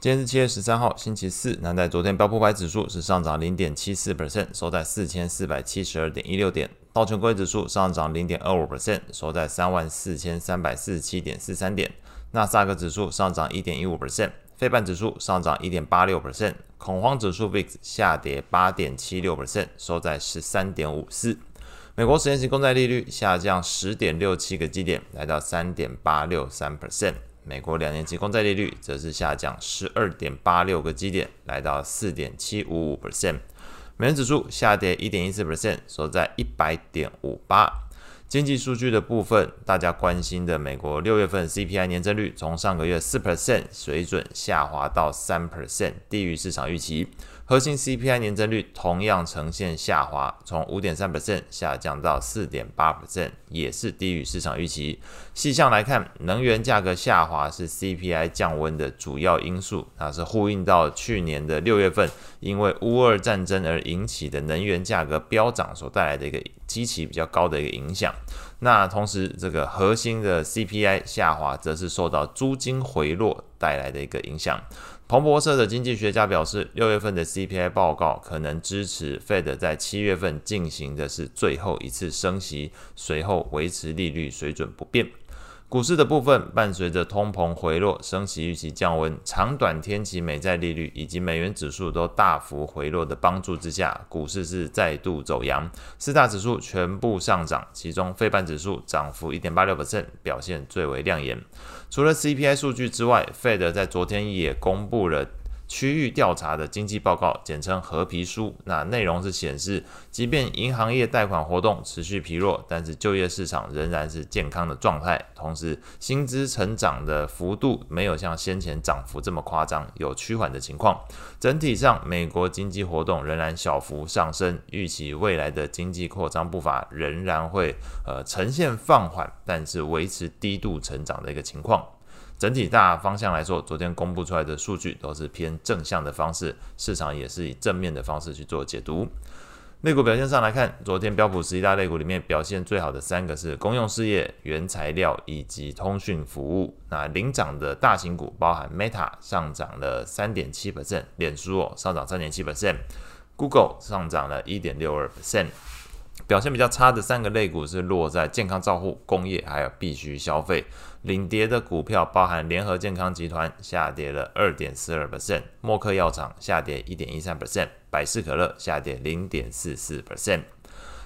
今天是七月十三号，星期四。那在昨天，标普五百指数是上涨零点七四 percent，收在四千四百七十二点一六点。道琼工业指数上涨零点二五 percent，收在三万四千三百四十七点四三点。纳斯达克指数上涨一点一五 percent，费半指数上涨一点八六 percent。恐慌指数 VIX 下跌八点七六 percent，收在十三点五四。美国十年期公债利率下降十点六七个基点，来到三点八六三 percent。美国两年期公债利率则是下降十二点八六个基点，来到四点七五五 percent。美元指数下跌一点一四 percent，收在一百点五八。经济数据的部分，大家关心的美国六月份 CPI 年增率从上个月四 percent 水准下滑到三 percent，低于市场预期。核心 CPI 年增率同样呈现下滑，从五点三 percent 下降到四点八 percent，也是低于市场预期。细项来看，能源价格下滑是 CPI 降温的主要因素，那是呼应到去年的六月份，因为乌俄战争而引起的能源价格飙涨所带来的一个基期比较高的一个影响。那同时，这个核心的 CPI 下滑，则是受到租金回落带来的一个影响。彭博社的经济学家表示，六月份的 CPI 报告可能支持 Fed 在七月份进行的是最后一次升息，随后维持利率水准不变。股市的部分，伴随着通膨回落、升息预期降温、长短天期美债利率以及美元指数都大幅回落的帮助之下，股市是再度走阳，四大指数全部上涨，其中费半指数涨幅一点八六%，表现最为亮眼。除了 CPI 数据之外，Fed 在昨天也公布了。区域调查的经济报告，简称褐皮书。那内容是显示，即便银行业贷款活动持续疲弱，但是就业市场仍然是健康的状态。同时，薪资成长的幅度没有像先前涨幅这么夸张，有趋缓的情况。整体上，美国经济活动仍然小幅上升，预期未来的经济扩张步伐仍然会呃呈现放缓，但是维持低度成长的一个情况。整体大方向来说，昨天公布出来的数据都是偏正向的方式，市场也是以正面的方式去做解读。类股表现上来看，昨天标普十一大类股里面表现最好的三个是公用事业、原材料以及通讯服务。那领涨的大型股包含 Meta 上涨了三点七 percent，脸书哦上涨三点七 percent，Google 上涨了一点六二 percent。表现比较差的三个类股是落在健康照护、工业还有必需消费。领跌的股票包含联合健康集团下跌了二点四二 percent，默克药厂下跌一点一三 percent，百事可乐下跌零点四四 percent。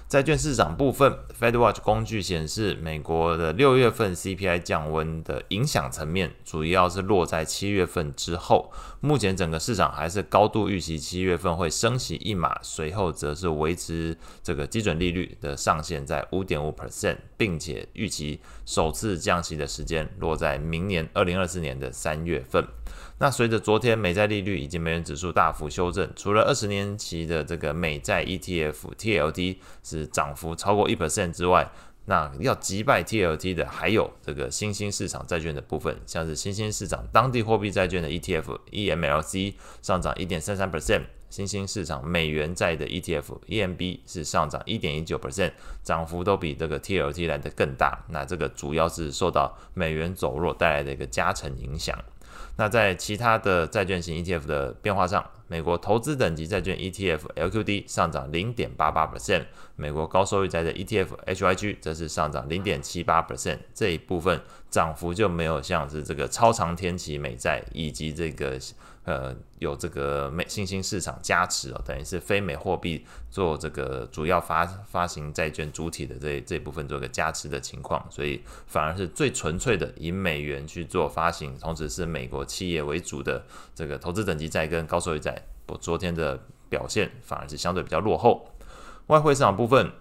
债券市场部分，FedWatch 工具显示，美国的六月份 CPI 降温的影响层面，主要是落在七月份之后。目前整个市场还是高度预期七月份会升息一码，随后则是维持这个基准利率的上限在五点五 percent，并且预期首次降息的时间落在明年二零二四年的三月份。那随着昨天美债利率以及美元指数大幅修正，除了二十年期的这个美债 ETF TLT 是是涨幅超过一 percent 之外，那要击败 TLT 的还有这个新兴市场债券的部分，像是新兴市场当地货币债券的 ETF EMLC 上涨一点三三 percent，新兴市场美元债的 ETF EMB 是上涨一点一九 percent，涨幅都比这个 TLT 来得更大。那这个主要是受到美元走弱带来的一个加成影响。那在其他的债券型 ETF 的变化上，美国投资等级债券 ETF LQD 上涨零点八八 percent，美国高收益债的 ETF HYG 则是上涨零点七八 percent，这一部分涨幅就没有像是这个超长天期美债以及这个。呃，有这个美新兴市场加持哦，等于是非美货币做这个主要发发行债券主体的这这部分做个加持的情况，所以反而是最纯粹的以美元去做发行，同时是美国企业为主的这个投资等级债跟高收益债，我，昨天的表现反而是相对比较落后。外汇市场部分。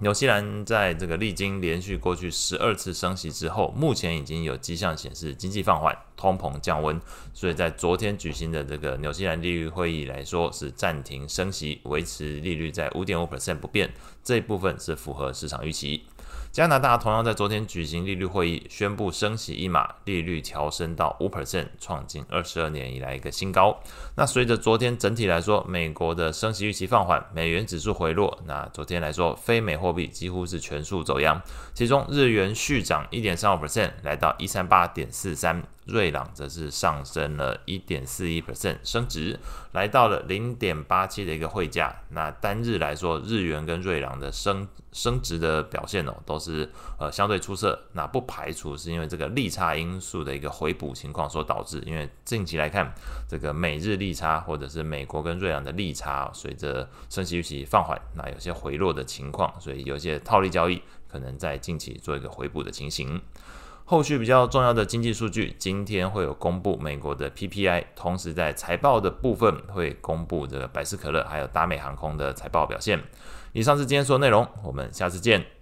纽西兰在这个历经连续过去十二次升息之后，目前已经有迹象显示经济放缓、通膨降温，所以在昨天举行的这个纽西兰利率会议来说，是暂停升息，维持利率在五点五 percent 不变，这一部分是符合市场预期。加拿大同样在昨天举行利率会议，宣布升息一码，利率调升到五 percent，创近二十二年以来一个新高。那随着昨天整体来说，美国的升息预期放缓，美元指数回落，那昨天来说，非美货币几乎是全数走扬，其中日元续涨一点三五 percent，来到一三八点四三。瑞郎则是上升了一点四一 percent，升值来到了零点八七的一个汇价。那单日来说，日元跟瑞郎的升升值的表现哦，都是呃相对出色。那不排除是因为这个利差因素的一个回补情况所导致。因为近期来看，这个美日利差或者是美国跟瑞郎的利差，随着升息预期放缓，那有些回落的情况，所以有些套利交易可能在近期做一个回补的情形。后续比较重要的经济数据，今天会有公布美国的 PPI，同时在财报的部分会公布这个百事可乐还有达美航空的财报表现。以上是今天所有内容，我们下次见。